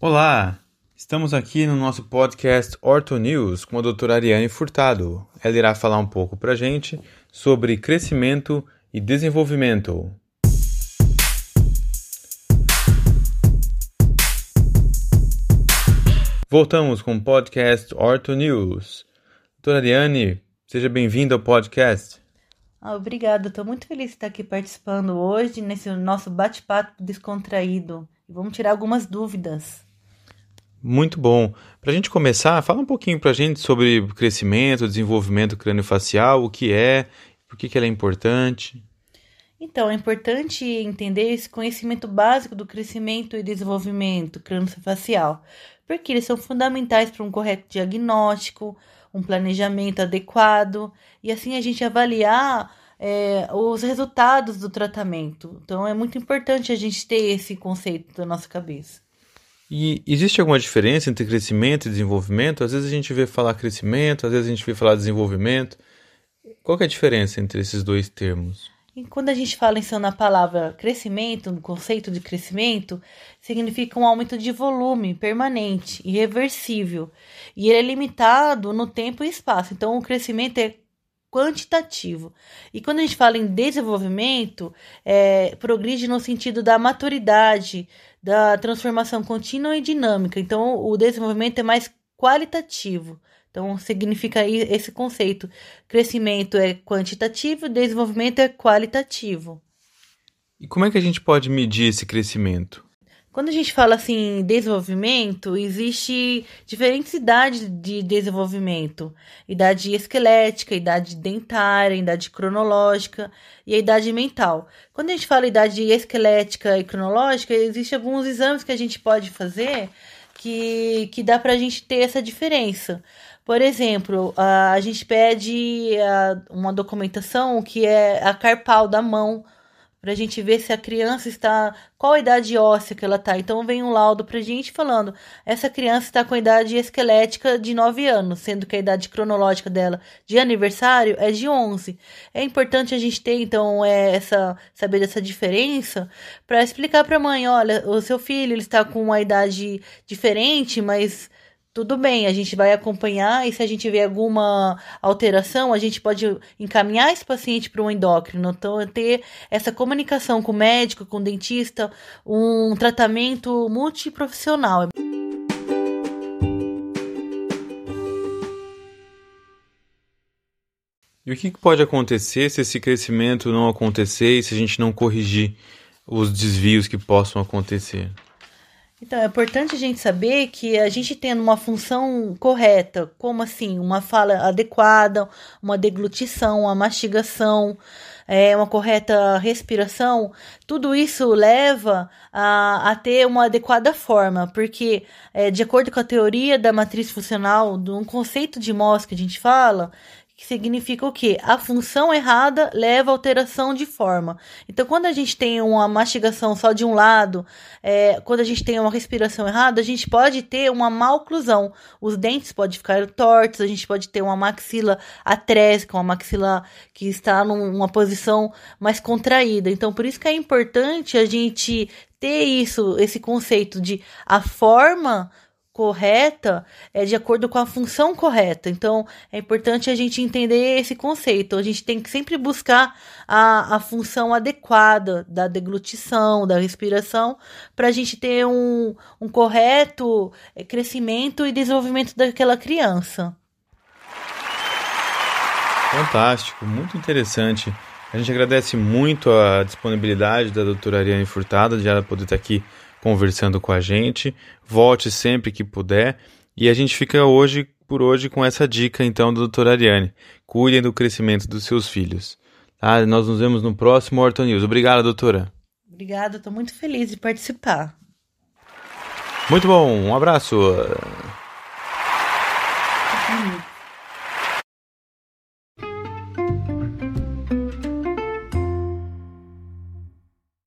Olá, estamos aqui no nosso podcast Orto News com a doutora Ariane Furtado. Ela irá falar um pouco para gente sobre crescimento e desenvolvimento. Voltamos com o podcast Orto News. Doutora Ariane, seja bem-vinda ao podcast. Ah, obrigada, estou muito feliz de estar aqui participando hoje nesse nosso bate-papo descontraído. Vamos tirar algumas dúvidas. Muito bom. Para a gente começar, fala um pouquinho para a gente sobre crescimento, desenvolvimento crâniofacial, o que é, por que, que ele é importante. Então, é importante entender esse conhecimento básico do crescimento e desenvolvimento crâniofacial, porque eles são fundamentais para um correto diagnóstico, um planejamento adequado e assim a gente avaliar é, os resultados do tratamento. Então, é muito importante a gente ter esse conceito na nossa cabeça. E existe alguma diferença entre crescimento e desenvolvimento? Às vezes a gente vê falar crescimento, às vezes a gente vê falar desenvolvimento. Qual é a diferença entre esses dois termos? E quando a gente fala então na palavra crescimento, no conceito de crescimento, significa um aumento de volume permanente, irreversível, e ele é limitado no tempo e espaço. Então, o crescimento é quantitativo. E quando a gente fala em desenvolvimento, é, progride no sentido da maturidade, da transformação contínua e dinâmica. Então, o desenvolvimento é mais qualitativo. Então, significa esse conceito. Crescimento é quantitativo, desenvolvimento é qualitativo. E como é que a gente pode medir esse crescimento? Quando a gente fala assim desenvolvimento, existe diferentes idades de desenvolvimento: idade esquelética, idade dentária, idade cronológica e a idade mental. Quando a gente fala idade esquelética e cronológica, existem alguns exames que a gente pode fazer que, que dá para a gente ter essa diferença. Por exemplo, a gente pede uma documentação que é a carpal da mão para a gente ver se a criança está qual a idade óssea que ela está. Então vem um laudo para a gente falando essa criança está com a idade esquelética de 9 anos, sendo que a idade cronológica dela de aniversário é de 11. É importante a gente ter então é, essa saber dessa diferença para explicar para a mãe, olha, o seu filho ele está com uma idade diferente, mas tudo bem, a gente vai acompanhar e se a gente vê alguma alteração, a gente pode encaminhar esse paciente para um endócrino. Então, ter essa comunicação com o médico, com o dentista, um tratamento multiprofissional. E o que pode acontecer se esse crescimento não acontecer e se a gente não corrigir os desvios que possam acontecer? Então, é importante a gente saber que a gente tendo uma função correta, como assim, uma fala adequada, uma deglutição, uma mastigação, é, uma correta respiração, tudo isso leva a, a ter uma adequada forma, porque, é, de acordo com a teoria da matriz funcional, de um conceito de Moss que a gente fala, que significa o quê? A função errada leva a alteração de forma. Então, quando a gente tem uma mastigação só de um lado, é, quando a gente tem uma respiração errada, a gente pode ter uma malclusão. Os dentes podem ficar tortos, a gente pode ter uma maxila atrésica, uma maxila que está numa posição mais contraída. Então, por isso que é importante a gente ter isso, esse conceito de a forma correta é de acordo com a função correta. Então, é importante a gente entender esse conceito. A gente tem que sempre buscar a, a função adequada da deglutição, da respiração, para a gente ter um, um correto é, crescimento e desenvolvimento daquela criança. Fantástico, muito interessante. A gente agradece muito a disponibilidade da doutora Ariane Furtado de ela poder estar aqui conversando com a gente. Volte sempre que puder. E a gente fica hoje por hoje com essa dica então da doutora Ariane. Cuidem do crescimento dos seus filhos. Tá? Nós nos vemos no próximo Orton News. Obrigado, doutora. Obrigada, estou muito feliz de participar. Muito bom, um abraço. Hum.